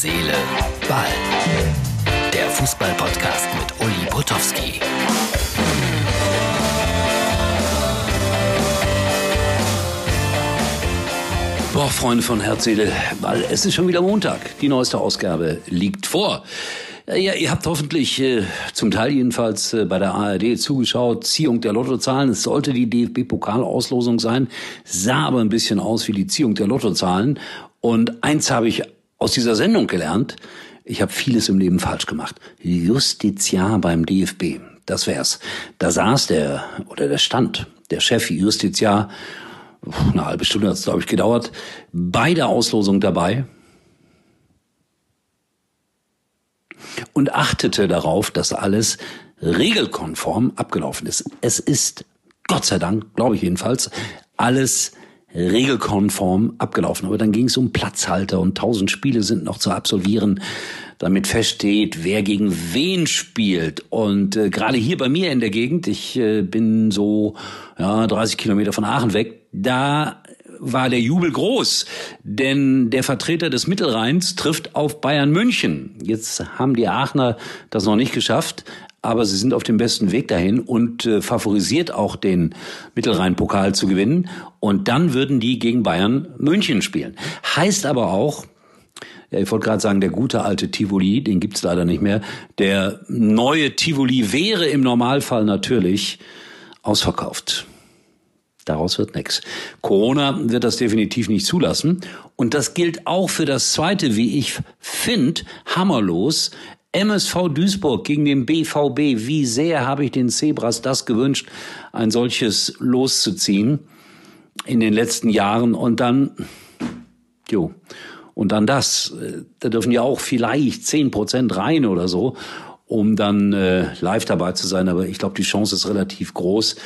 Seele, Ball. Der Fußball-Podcast mit Uli Potowski. Boah, Freunde von Herz, Seele, Ball. Es ist schon wieder Montag. Die neueste Ausgabe liegt vor. Ja, ihr habt hoffentlich äh, zum Teil jedenfalls äh, bei der ARD zugeschaut. Ziehung der Lottozahlen. Es sollte die DFB-Pokalauslosung sein, sah aber ein bisschen aus wie die Ziehung der Lottozahlen. Und eins habe ich aus dieser Sendung gelernt. Ich habe vieles im Leben falsch gemacht. Justiziar beim DFB. Das wär's. Da saß der, oder der stand, der Chef Justiziar, eine halbe Stunde hat es, glaube ich, gedauert, bei der Auslosung dabei und achtete darauf, dass alles regelkonform abgelaufen ist. Es ist, Gott sei Dank, glaube ich jedenfalls, alles regelkonform abgelaufen. Aber dann ging es um Platzhalter und tausend Spiele sind noch zu absolvieren, damit feststeht, wer gegen wen spielt. Und äh, gerade hier bei mir in der Gegend, ich äh, bin so ja, 30 Kilometer von Aachen weg, da war der Jubel groß, denn der Vertreter des Mittelrheins trifft auf Bayern München. Jetzt haben die Aachener das noch nicht geschafft, aber sie sind auf dem besten Weg dahin und äh, favorisiert auch den Mittelrhein-Pokal zu gewinnen. Und dann würden die gegen Bayern München spielen. Heißt aber auch, ich wollte gerade sagen, der gute alte Tivoli, den gibt's leider nicht mehr. Der neue Tivoli wäre im Normalfall natürlich ausverkauft. Daraus wird nichts. Corona wird das definitiv nicht zulassen. Und das gilt auch für das zweite, wie ich finde, hammerlos MSV Duisburg gegen den BVB. Wie sehr habe ich den Zebras das gewünscht, ein solches loszuziehen in den letzten Jahren und dann, jo, und dann das. Da dürfen ja auch vielleicht zehn Prozent rein oder so, um dann äh, live dabei zu sein. Aber ich glaube, die Chance ist relativ groß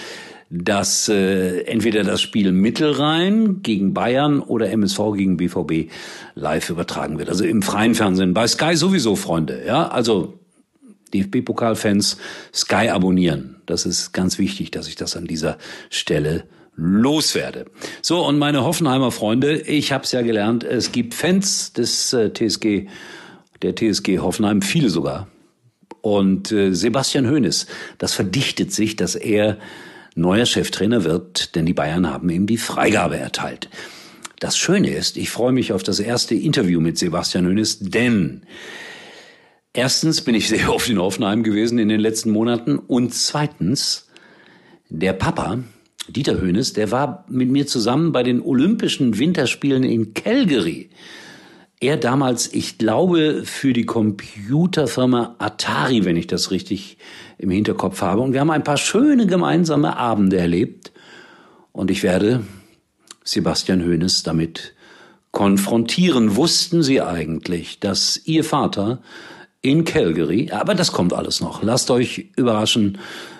dass äh, entweder das Spiel Mittelrhein gegen Bayern oder MSV gegen BVB live übertragen wird. Also im freien Fernsehen. Bei Sky sowieso, Freunde. Ja, also DFB-Pokalfans Sky abonnieren. Das ist ganz wichtig, dass ich das an dieser Stelle loswerde. So, und meine Hoffenheimer Freunde, ich habe es ja gelernt, es gibt Fans des äh, TSG, der TSG Hoffenheim, viele sogar. Und äh, Sebastian Hoeneß, das verdichtet sich, dass er neuer Cheftrainer wird, denn die Bayern haben ihm die Freigabe erteilt. Das Schöne ist, ich freue mich auf das erste Interview mit Sebastian Hönes, denn erstens bin ich sehr oft in Hoffenheim gewesen in den letzten Monaten und zweitens, der Papa, Dieter Hönes, der war mit mir zusammen bei den Olympischen Winterspielen in Calgary. Er damals, ich glaube, für die Computerfirma Atari, wenn ich das richtig im Hinterkopf habe. Und wir haben ein paar schöne gemeinsame Abende erlebt. Und ich werde Sebastian Hoeneß damit konfrontieren. Wussten Sie eigentlich, dass Ihr Vater in Calgary, aber das kommt alles noch. Lasst euch überraschen,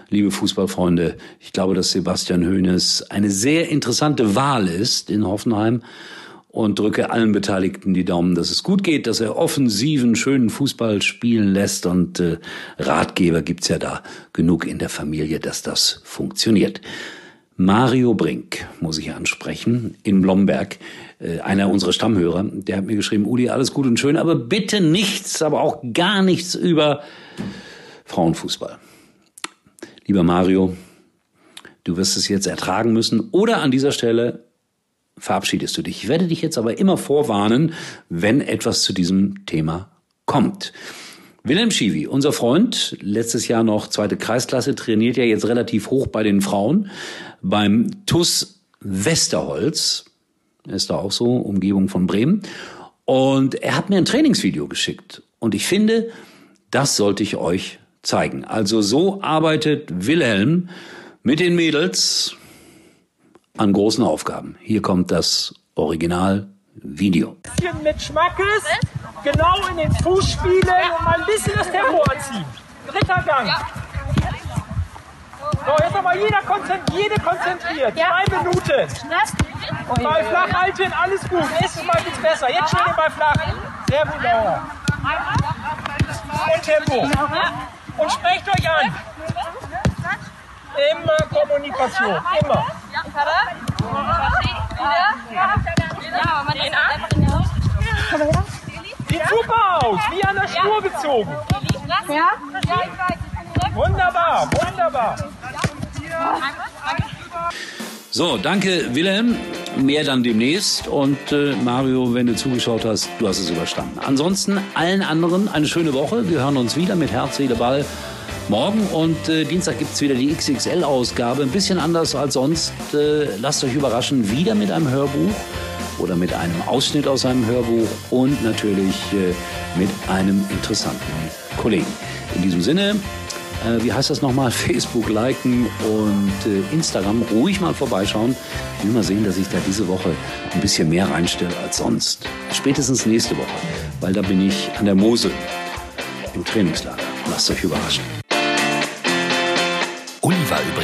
liebe Fußballfreunde. Ich glaube, dass Sebastian Hoeneß eine sehr interessante Wahl ist in Hoffenheim und drücke allen Beteiligten die Daumen, dass es gut geht, dass er offensiven, schönen Fußball spielen lässt und äh, Ratgeber gibt's ja da genug in der Familie, dass das funktioniert. Mario Brink muss ich ansprechen in Blomberg, äh, einer unserer Stammhörer, der hat mir geschrieben, Uli, alles gut und schön, aber bitte nichts, aber auch gar nichts über Frauenfußball. Lieber Mario, du wirst es jetzt ertragen müssen oder an dieser Stelle verabschiedest du dich. Ich werde dich jetzt aber immer vorwarnen, wenn etwas zu diesem Thema kommt. Wilhelm Schiwi, unser Freund, letztes Jahr noch zweite Kreisklasse, trainiert ja jetzt relativ hoch bei den Frauen beim TUS Westerholz. Ist da auch so, Umgebung von Bremen. Und er hat mir ein Trainingsvideo geschickt. Und ich finde, das sollte ich euch zeigen. Also so arbeitet Wilhelm mit den Mädels an großen Aufgaben. Hier kommt das Original-Video. Bisschen mit Schmackes, genau in den Fußspielen und mal ein bisschen das Tempo anziehen. Dritter Gang. So, jetzt nochmal jeder konzentri jede konzentriert. Zwei Minuten. Ball flach halten, alles gut. Nächstes Mal geht's besser. Jetzt schön den Ball flach. Sehr gut. Und Tempo. Und sprecht euch an. Immer Kommunikation. Immer. Sieht super Spur gezogen. Ja? Ja, ich weiß. Wunderbar, wunderbar. So, danke Wilhelm. Mehr dann demnächst. Und äh, Mario, wenn du zugeschaut hast, du hast es überstanden. Ansonsten allen anderen eine schöne Woche. Wir hören uns wieder mit Herz, Seele, Ball morgen. Und äh, Dienstag gibt es wieder die XXL-Ausgabe. Ein bisschen anders als sonst. Äh, lasst euch überraschen. Wieder mit einem Hörbuch oder mit einem Ausschnitt aus einem Hörbuch und natürlich äh, mit einem interessanten Kollegen. In diesem Sinne, äh, wie heißt das nochmal? Facebook liken und äh, Instagram ruhig mal vorbeischauen. Ich will mal sehen, dass ich da diese Woche ein bisschen mehr reinstelle als sonst. Spätestens nächste Woche, weil da bin ich an der Mosel im Trainingslager. Lasst euch überraschen.